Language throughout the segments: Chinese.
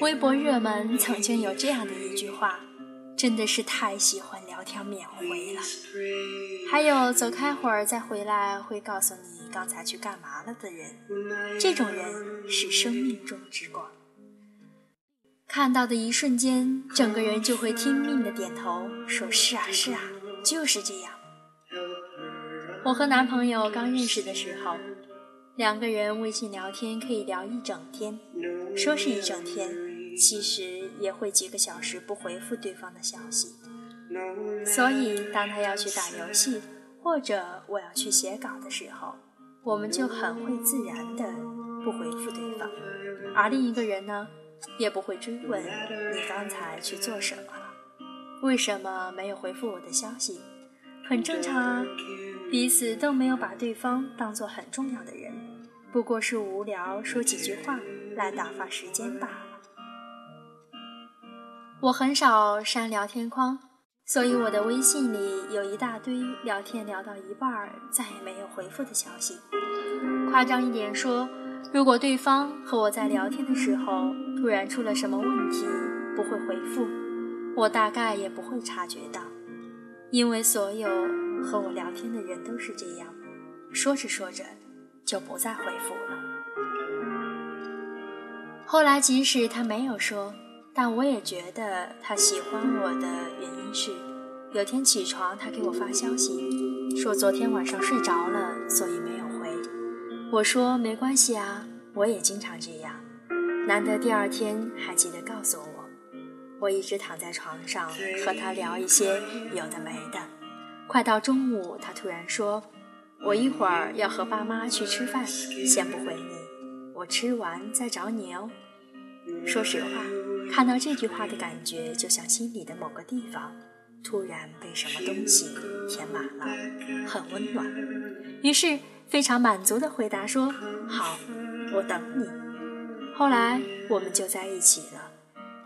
微博热门曾经有这样的一句话：“真的是太喜欢聊天秒回了。”还有走开会儿再回来会告诉你刚才去干嘛了的人，这种人是生命中之光。看到的一瞬间，整个人就会听命的点头，说是啊是啊，就是这样。我和男朋友刚认识的时候。两个人微信聊天可以聊一整天，说是一整天，其实也会几个小时不回复对方的消息。所以，当他要去打游戏，或者我要去写稿的时候，我们就很会自然的不回复对方，而另一个人呢，也不会追问你刚才去做什么了，为什么没有回复我的消息，很正常啊，彼此都没有把对方当做很重要的人。不过是无聊说几句话来打发时间罢了。我很少删聊天框，所以我的微信里有一大堆聊天聊到一半儿再也没有回复的消息。夸张一点说，如果对方和我在聊天的时候突然出了什么问题不会回复，我大概也不会察觉到，因为所有和我聊天的人都是这样，说着说着。就不再回复了。后来，即使他没有说，但我也觉得他喜欢我的原因是，有天起床，他给我发消息，说昨天晚上睡着了，所以没有回。我说没关系啊，我也经常这样，难得第二天还记得告诉我。我一直躺在床上和他聊一些有的没的，快到中午，他突然说。我一会儿要和爸妈去吃饭，先不回你。我吃完再找你哦。说实话，看到这句话的感觉，就像心里的某个地方突然被什么东西填满了，很温暖。于是非常满足地回答说：“好，我等你。”后来我们就在一起了，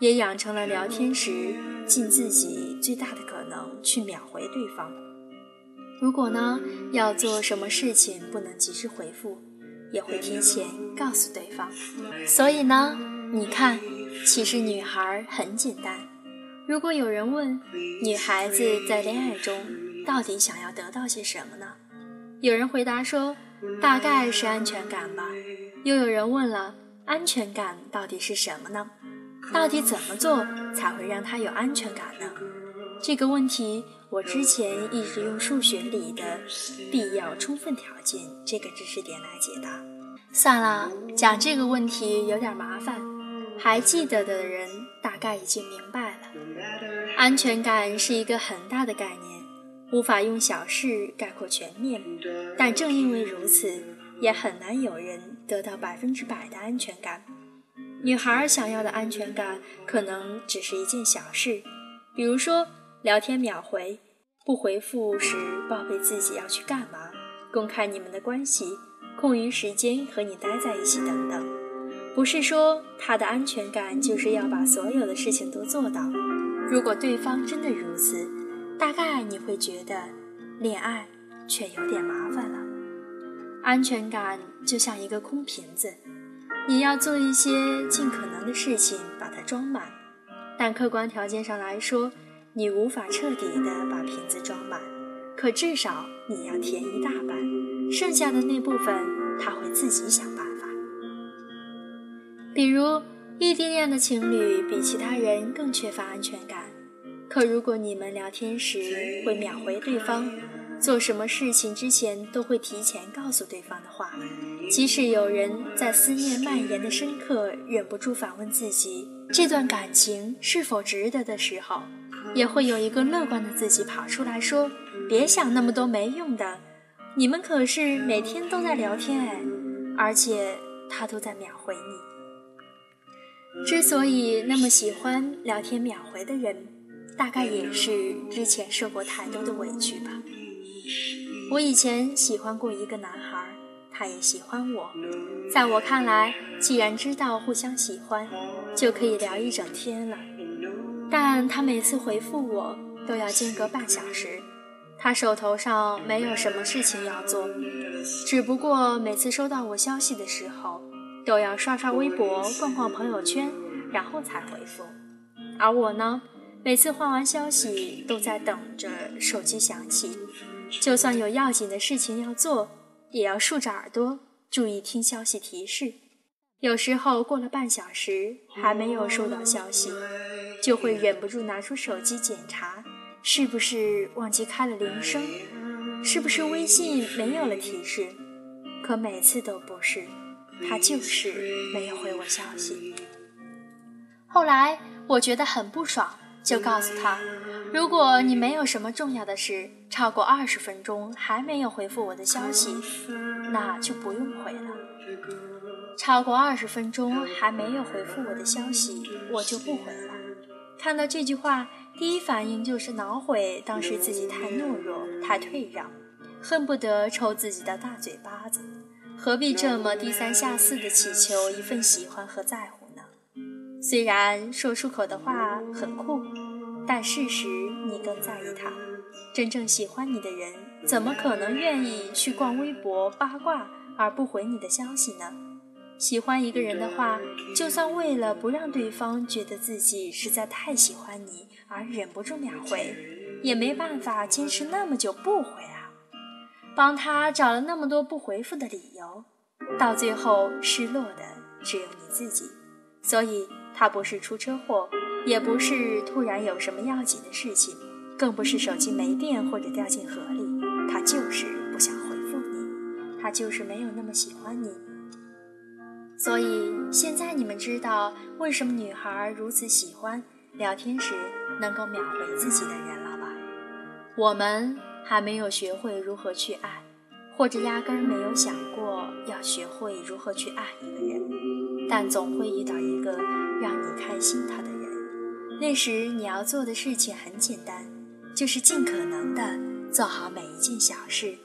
也养成了聊天时尽自己最大的可能去秒回对方。如果呢，要做什么事情不能及时回复，也会提前告诉对方。所以呢，你看，其实女孩很简单。如果有人问女孩子在恋爱中到底想要得到些什么呢？有人回答说，大概是安全感吧。又有人问了，安全感到底是什么呢？到底怎么做才会让她有安全感呢？这个问题。我之前一直用数学里的必要充分条件这个知识点来解答。算了，讲这个问题有点麻烦，还记得的人大概已经明白了。安全感是一个很大的概念，无法用小事概括全面。但正因为如此，也很难有人得到百分之百的安全感。女孩想要的安全感，可能只是一件小事，比如说。聊天秒回，不回复时报备自己要去干嘛，公开你们的关系，空余时间和你待在一起等等。不是说他的安全感就是要把所有的事情都做到。如果对方真的如此，大概你会觉得恋爱却有点麻烦了。安全感就像一个空瓶子，你要做一些尽可能的事情把它装满，但客观条件上来说。你无法彻底的把瓶子装满，可至少你要填一大半，剩下的那部分他会自己想。比如异地恋的情侣比其他人更缺乏安全感，可如果你们聊天时会秒回对方，做什么事情之前都会提前告诉对方的话，即使有人在思念蔓延的深刻，忍不住反问自己这段感情是否值得的时候。也会有一个乐观的自己跑出来说：“别想那么多没用的，你们可是每天都在聊天哎，而且他都在秒回你。”之所以那么喜欢聊天秒回的人，大概也是之前受过太多的委屈吧。我以前喜欢过一个男孩，他也喜欢我，在我看来，既然知道互相喜欢，就可以聊一整天了。但他每次回复我都要间隔半小时，他手头上没有什么事情要做，只不过每次收到我消息的时候，都要刷刷微博、逛逛朋友圈，然后才回复。而我呢，每次换完消息都在等着手机响起，就算有要紧的事情要做，也要竖着耳朵注意听消息提示。有时候过了半小时还没有收到消息，就会忍不住拿出手机检查，是不是忘记开了铃声，是不是微信没有了提示。可每次都不是，他就是没有回我消息。后来我觉得很不爽，就告诉他：如果你没有什么重要的事，超过二十分钟还没有回复我的消息，那就不用回了。超过二十分钟还没有回复我的消息，我就不回了。看到这句话，第一反应就是恼悔，当时自己太懦弱、太退让，恨不得抽自己的大嘴巴子。何必这么低三下四的祈求一份喜欢和在乎呢？虽然说出口的话很酷，但事实你更在意他。真正喜欢你的人，怎么可能愿意去逛微博八卦而不回你的消息呢？喜欢一个人的话，就算为了不让对方觉得自己实在太喜欢你而忍不住秒回，也没办法坚持那么久不回。帮他找了那么多不回复的理由，到最后失落的只有你自己。所以，他不是出车祸，也不是突然有什么要紧的事情，更不是手机没电或者掉进河里，他就是不想回复你，他就是没有那么喜欢你。所以现在你们知道为什么女孩如此喜欢聊天时能够秒回自己的人了吧？我们还没有学会如何去爱，或者压根儿没有想过要学会如何去爱一个人，但总会遇到一个让你开心他的人。那时你要做的事情很简单，就是尽可能的做好每一件小事，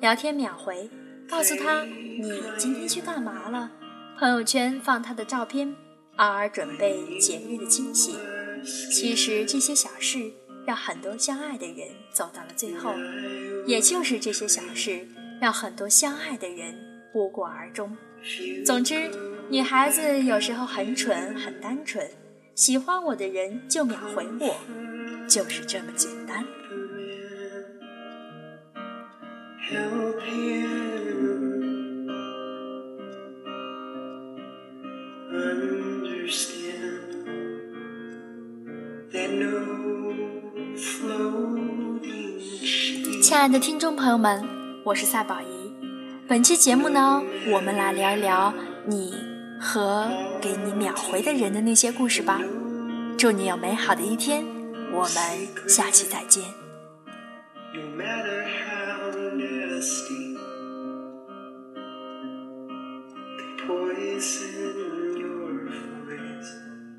聊天秒回，告诉他你今天去干嘛了。朋友圈放他的照片，偶尔准备节日的惊喜。其实这些小事让很多相爱的人走到了最后，也就是这些小事让很多相爱的人无果而终。总之，女孩子有时候很蠢，很单纯，喜欢我的人就秒回我，就是这么简单。亲爱的听众朋友们，我是赛宝仪。本期节目呢，我们来聊一聊你和给你秒回的人的那些故事吧。祝你有美好的一天，我们下期再见。poison